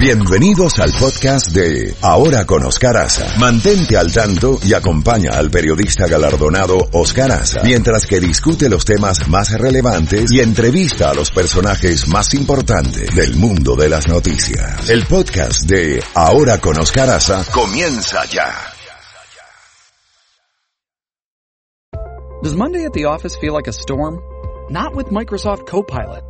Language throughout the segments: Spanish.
Bienvenidos al podcast de Ahora con Oscar Aza. Mantente al tanto y acompaña al periodista galardonado Oscar Aza mientras que discute los temas más relevantes y entrevista a los personajes más importantes del mundo de las noticias. El podcast de Ahora con Oscar Aza comienza ya. Does Monday at the office feel like a storm? Not with Microsoft Copilot.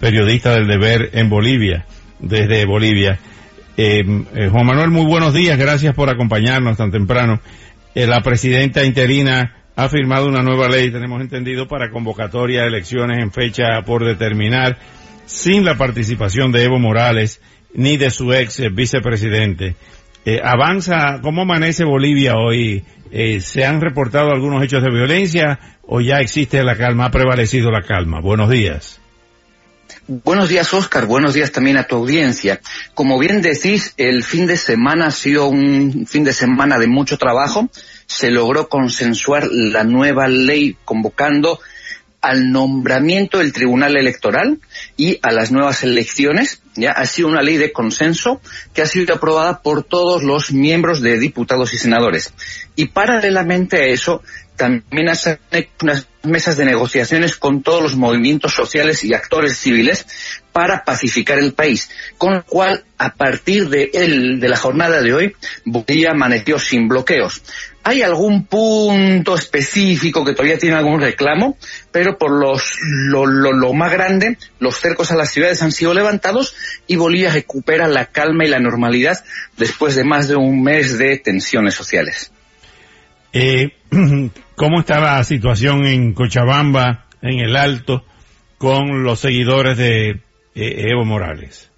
periodista del deber en Bolivia, desde Bolivia. Eh, eh, Juan Manuel, muy buenos días, gracias por acompañarnos tan temprano. Eh, la presidenta interina ha firmado una nueva ley, tenemos entendido, para convocatoria de elecciones en fecha por determinar, sin la participación de Evo Morales ni de su ex vicepresidente. avanza, ¿cómo amanece Bolivia hoy? ¿Se han reportado algunos hechos de violencia o ya existe la calma, ha prevalecido la calma? Buenos días. Buenos días, Oscar. Buenos días también a tu audiencia. Como bien decís, el fin de semana ha sido un fin de semana de mucho trabajo. Se logró consensuar la nueva ley convocando al nombramiento del Tribunal Electoral y a las nuevas elecciones. Ya ha sido una ley de consenso que ha sido aprobada por todos los miembros de diputados y senadores. Y paralelamente a eso, también hace unas mesas de negociaciones con todos los movimientos sociales y actores civiles para pacificar el país, con lo cual a partir de, de la jornada de hoy Bolivia amaneció sin bloqueos. Hay algún punto específico que todavía tiene algún reclamo, pero por los, lo, lo, lo más grande, los cercos a las ciudades han sido levantados y Bolivia recupera la calma y la normalidad después de más de un mes de tensiones sociales. Eh, ¿Cómo está la situación en Cochabamba, en el Alto, con los seguidores de eh, Evo Morales?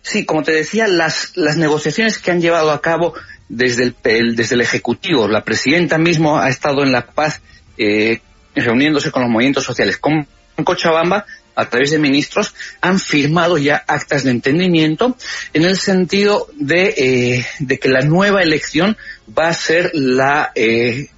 Sí, como te decía, las, las negociaciones que han llevado a cabo desde el, el, desde el Ejecutivo, la presidenta mismo ha estado en La Paz eh, reuniéndose con los movimientos sociales. Con Cochabamba a través de ministros, han firmado ya actas de entendimiento en el sentido de, eh, de que la nueva elección va a ser la, eh,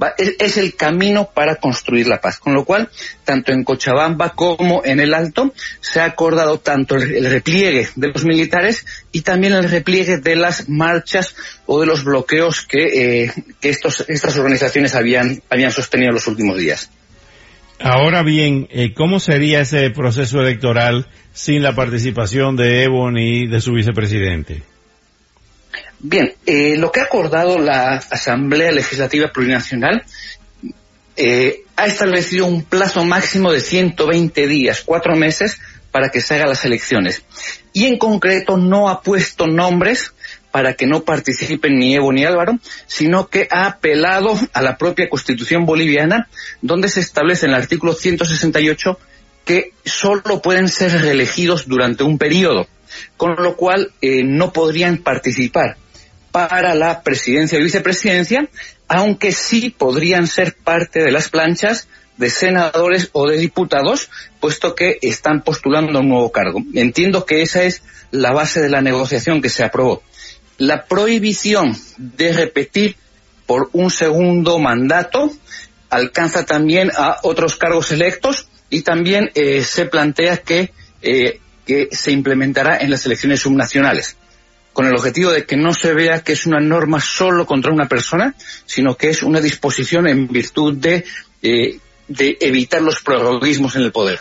va, es, el camino para construir la paz. Con lo cual, tanto en Cochabamba como en el Alto, se ha acordado tanto el, repliegue de los militares y también el repliegue de las marchas o de los bloqueos que, eh, estos, estas organizaciones habían, habían sostenido en los últimos días. Ahora bien, eh, ¿cómo sería ese proceso electoral sin la participación de Evo ni de su vicepresidente? Bien, eh, lo que ha acordado la Asamblea Legislativa Plurinacional eh, ha establecido un plazo máximo de 120 días, cuatro meses, para que se hagan las elecciones. Y en concreto no ha puesto nombres para que no participen ni Evo ni Álvaro, sino que ha apelado a la propia Constitución boliviana, donde se establece en el artículo 168 que solo pueden ser reelegidos durante un periodo, con lo cual eh, no podrían participar para la presidencia y vicepresidencia, aunque sí podrían ser parte de las planchas de senadores o de diputados, puesto que están postulando un nuevo cargo. Entiendo que esa es la base de la negociación que se aprobó la prohibición de repetir por un segundo mandato alcanza también a otros cargos electos y también eh, se plantea que, eh, que se implementará en las elecciones subnacionales con el objetivo de que no se vea que es una norma solo contra una persona, sino que es una disposición en virtud de, eh, de evitar los prorroguismos en el poder.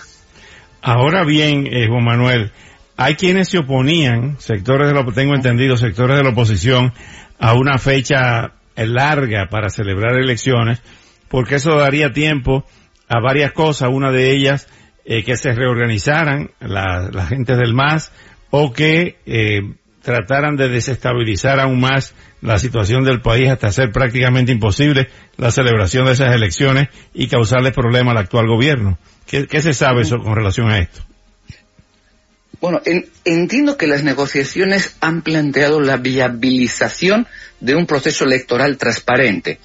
Ahora bien, eh, Juan Manuel, hay quienes se oponían, sectores de lo tengo entendido, sectores de la oposición, a una fecha larga para celebrar elecciones, porque eso daría tiempo a varias cosas, una de ellas eh, que se reorganizaran la, la, gente del MAS o que eh, trataran de desestabilizar aún más la situación del país hasta hacer prácticamente imposible la celebración de esas elecciones y causarle problemas al actual gobierno. ¿Qué, se sabe eso con relación a esto? Bueno, entiendo que las negociaciones han planteado la viabilización de un proceso electoral transparente.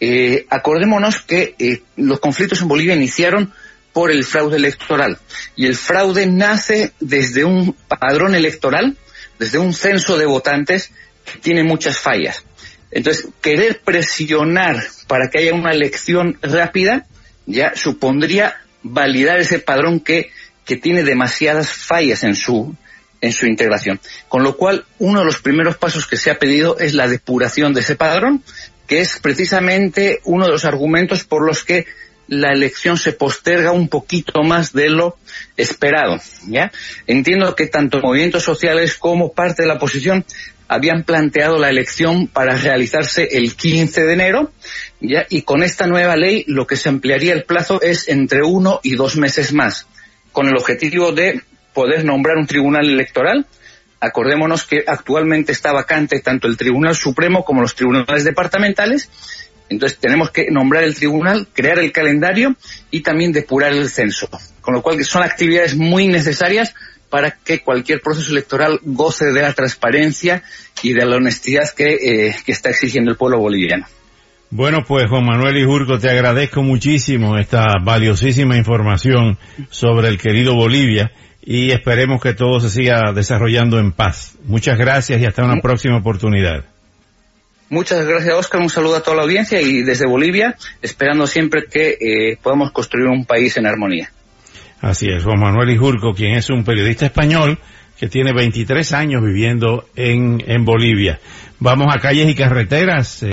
Eh, acordémonos que eh, los conflictos en Bolivia iniciaron por el fraude electoral y el fraude nace desde un padrón electoral, desde un censo de votantes que tiene muchas fallas. Entonces, querer presionar para que haya una elección rápida ya supondría validar ese padrón que, que tiene demasiadas fallas en su, en su integración. Con lo cual, uno de los primeros pasos que se ha pedido es la depuración de ese padrón, que es precisamente uno de los argumentos por los que la elección se posterga un poquito más de lo esperado, ¿ya? Entiendo que tanto movimientos sociales como parte de la oposición habían planteado la elección para realizarse el 15 de enero. Y con esta nueva ley lo que se ampliaría el plazo es entre uno y dos meses más, con el objetivo de poder nombrar un tribunal electoral. Acordémonos que actualmente está vacante tanto el Tribunal Supremo como los tribunales departamentales entonces tenemos que nombrar el tribunal, crear el calendario y también depurar el censo. Con lo cual son actividades muy necesarias para que cualquier proceso electoral goce de la transparencia y de la honestidad que, eh, que está exigiendo el pueblo boliviano. Bueno, pues Juan Manuel Ijurco, te agradezco muchísimo esta valiosísima información sobre el querido Bolivia y esperemos que todo se siga desarrollando en paz. Muchas gracias y hasta una próxima oportunidad. Muchas gracias, Oscar. Un saludo a toda la audiencia y desde Bolivia, esperando siempre que eh, podamos construir un país en armonía. Así es, Juan Manuel Ijurco, quien es un periodista español que tiene 23 años viviendo en, en Bolivia. Vamos a calles y carreteras.